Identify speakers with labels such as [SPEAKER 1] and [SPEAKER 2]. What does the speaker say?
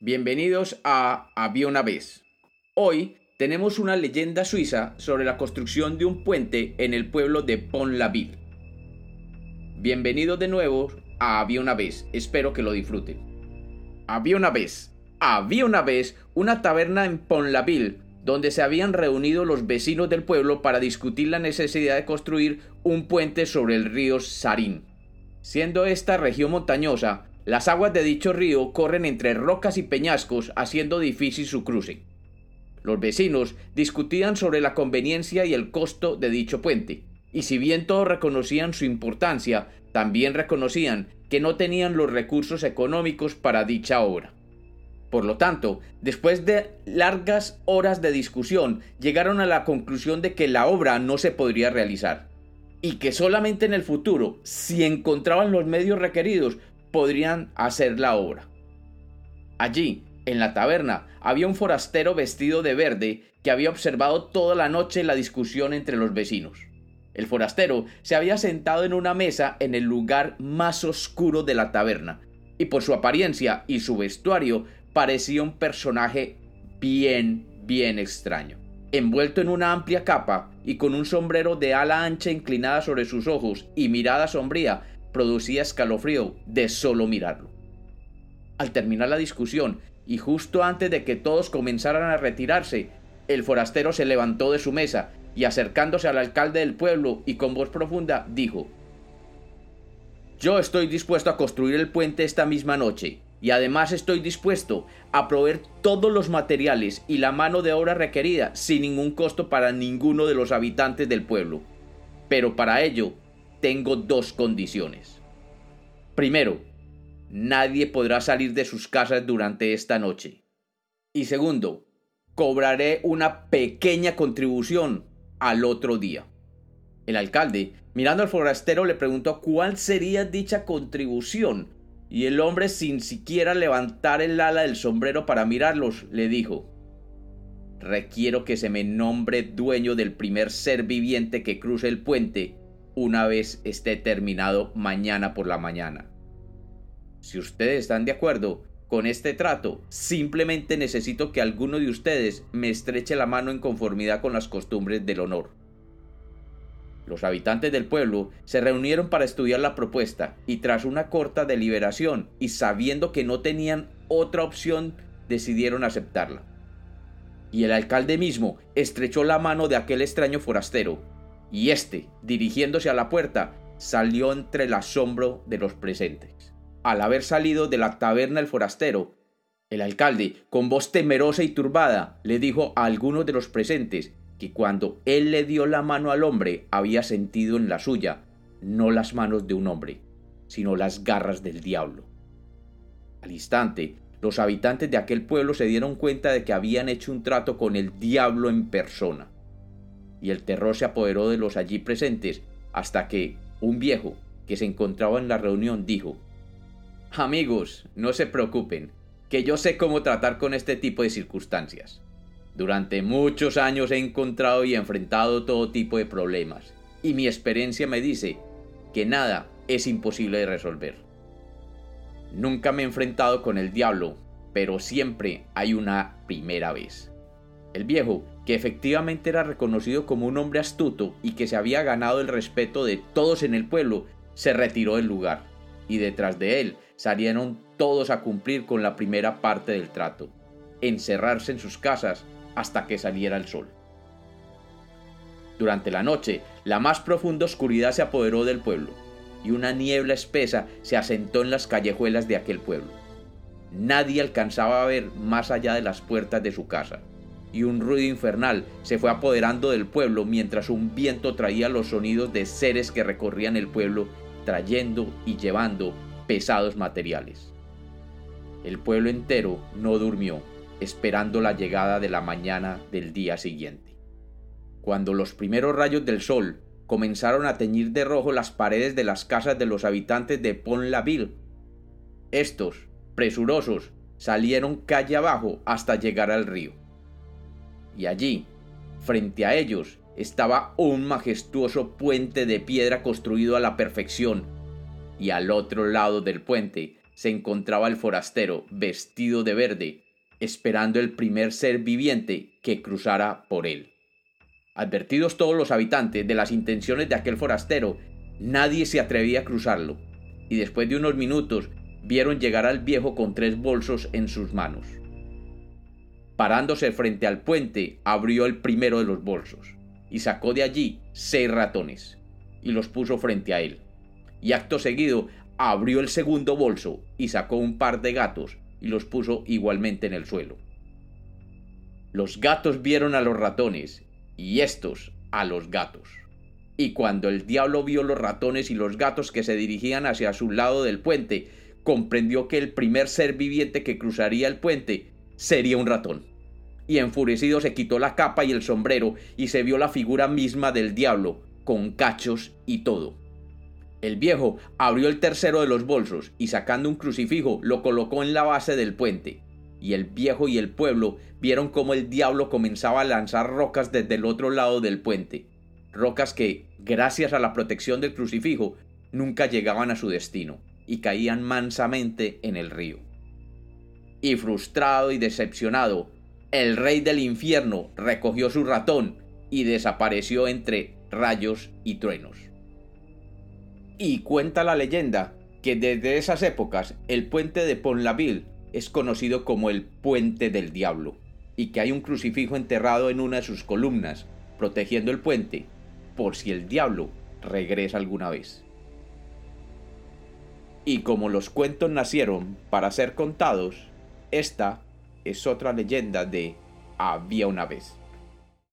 [SPEAKER 1] Bienvenidos a Había. Hoy tenemos una leyenda suiza sobre la construcción de un puente en el pueblo de Pont-la-Ville. Bienvenidos de nuevo a Había. Espero que lo disfruten. Había una vez. Había una vez una taberna en Pont-la-Ville donde se habían reunido los vecinos del pueblo para discutir la necesidad de construir un puente sobre el río Sarín. Siendo esta región montañosa, las aguas de dicho río corren entre rocas y peñascos, haciendo difícil su cruce. Los vecinos discutían sobre la conveniencia y el costo de dicho puente, y si bien todos reconocían su importancia, también reconocían que no tenían los recursos económicos para dicha obra. Por lo tanto, después de largas horas de discusión, llegaron a la conclusión de que la obra no se podría realizar, y que solamente en el futuro, si encontraban los medios requeridos, podrían hacer la obra. Allí, en la taberna, había un forastero vestido de verde que había observado toda la noche la discusión entre los vecinos. El forastero se había sentado en una mesa en el lugar más oscuro de la taberna, y por su apariencia y su vestuario parecía un personaje bien, bien extraño. Envuelto en una amplia capa y con un sombrero de ala ancha inclinada sobre sus ojos y mirada sombría, producía escalofrío de solo mirarlo. Al terminar la discusión, y justo antes de que todos comenzaran a retirarse, el forastero se levantó de su mesa y acercándose al alcalde del pueblo y con voz profunda dijo, Yo estoy dispuesto a construir el puente esta misma noche, y además estoy dispuesto a proveer todos los materiales y la mano de obra requerida sin ningún costo para ninguno de los habitantes del pueblo. Pero para ello tengo dos condiciones. Primero, nadie podrá salir de sus casas durante esta noche. Y segundo, cobraré una pequeña contribución al otro día. El alcalde, mirando al forastero, le preguntó cuál sería dicha contribución, y el hombre, sin siquiera levantar el ala del sombrero para mirarlos, le dijo, Requiero que se me nombre dueño del primer ser viviente que cruce el puente una vez esté terminado mañana por la mañana. Si ustedes están de acuerdo con este trato, simplemente necesito que alguno de ustedes me estreche la mano en conformidad con las costumbres del honor. Los habitantes del pueblo se reunieron para estudiar la propuesta y tras una corta deliberación y sabiendo que no tenían otra opción, decidieron aceptarla. Y el alcalde mismo estrechó la mano de aquel extraño forastero, y éste, dirigiéndose a la puerta, salió entre el asombro de los presentes. Al haber salido de la taberna el forastero, el alcalde, con voz temerosa y turbada, le dijo a algunos de los presentes que cuando él le dio la mano al hombre había sentido en la suya no las manos de un hombre, sino las garras del diablo. Al instante, los habitantes de aquel pueblo se dieron cuenta de que habían hecho un trato con el diablo en persona y el terror se apoderó de los allí presentes hasta que un viejo que se encontraba en la reunión dijo, Amigos, no se preocupen, que yo sé cómo tratar con este tipo de circunstancias. Durante muchos años he encontrado y enfrentado todo tipo de problemas, y mi experiencia me dice que nada es imposible de resolver. Nunca me he enfrentado con el diablo, pero siempre hay una primera vez. El viejo, que efectivamente era reconocido como un hombre astuto y que se había ganado el respeto de todos en el pueblo, se retiró del lugar, y detrás de él salieron todos a cumplir con la primera parte del trato, encerrarse en sus casas hasta que saliera el sol. Durante la noche, la más profunda oscuridad se apoderó del pueblo, y una niebla espesa se asentó en las callejuelas de aquel pueblo. Nadie alcanzaba a ver más allá de las puertas de su casa y un ruido infernal se fue apoderando del pueblo mientras un viento traía los sonidos de seres que recorrían el pueblo trayendo y llevando pesados materiales. El pueblo entero no durmió, esperando la llegada de la mañana del día siguiente. Cuando los primeros rayos del sol comenzaron a teñir de rojo las paredes de las casas de los habitantes de Pont-la-Ville, estos, presurosos, salieron calle abajo hasta llegar al río y allí, frente a ellos, estaba un majestuoso puente de piedra construido a la perfección, y al otro lado del puente se encontraba el forastero vestido de verde, esperando el primer ser viviente que cruzara por él. Advertidos todos los habitantes de las intenciones de aquel forastero, nadie se atrevía a cruzarlo, y después de unos minutos vieron llegar al viejo con tres bolsos en sus manos. Parándose frente al puente, abrió el primero de los bolsos y sacó de allí seis ratones y los puso frente a él. Y acto seguido abrió el segundo bolso y sacó un par de gatos y los puso igualmente en el suelo. Los gatos vieron a los ratones y estos a los gatos. Y cuando el diablo vio los ratones y los gatos que se dirigían hacia su lado del puente, comprendió que el primer ser viviente que cruzaría el puente sería un ratón. Y enfurecido se quitó la capa y el sombrero y se vio la figura misma del diablo, con cachos y todo. El viejo abrió el tercero de los bolsos y sacando un crucifijo lo colocó en la base del puente. Y el viejo y el pueblo vieron cómo el diablo comenzaba a lanzar rocas desde el otro lado del puente. Rocas que, gracias a la protección del crucifijo, nunca llegaban a su destino y caían mansamente en el río. Y frustrado y decepcionado, el rey del infierno recogió su ratón y desapareció entre rayos y truenos. Y cuenta la leyenda que desde esas épocas el puente de Pont-la-Ville es conocido como el Puente del Diablo, y que hay un crucifijo enterrado en una de sus columnas, protegiendo el puente, por si el diablo regresa alguna vez. Y como los cuentos nacieron para ser contados, esta es otra leyenda de Había una vez.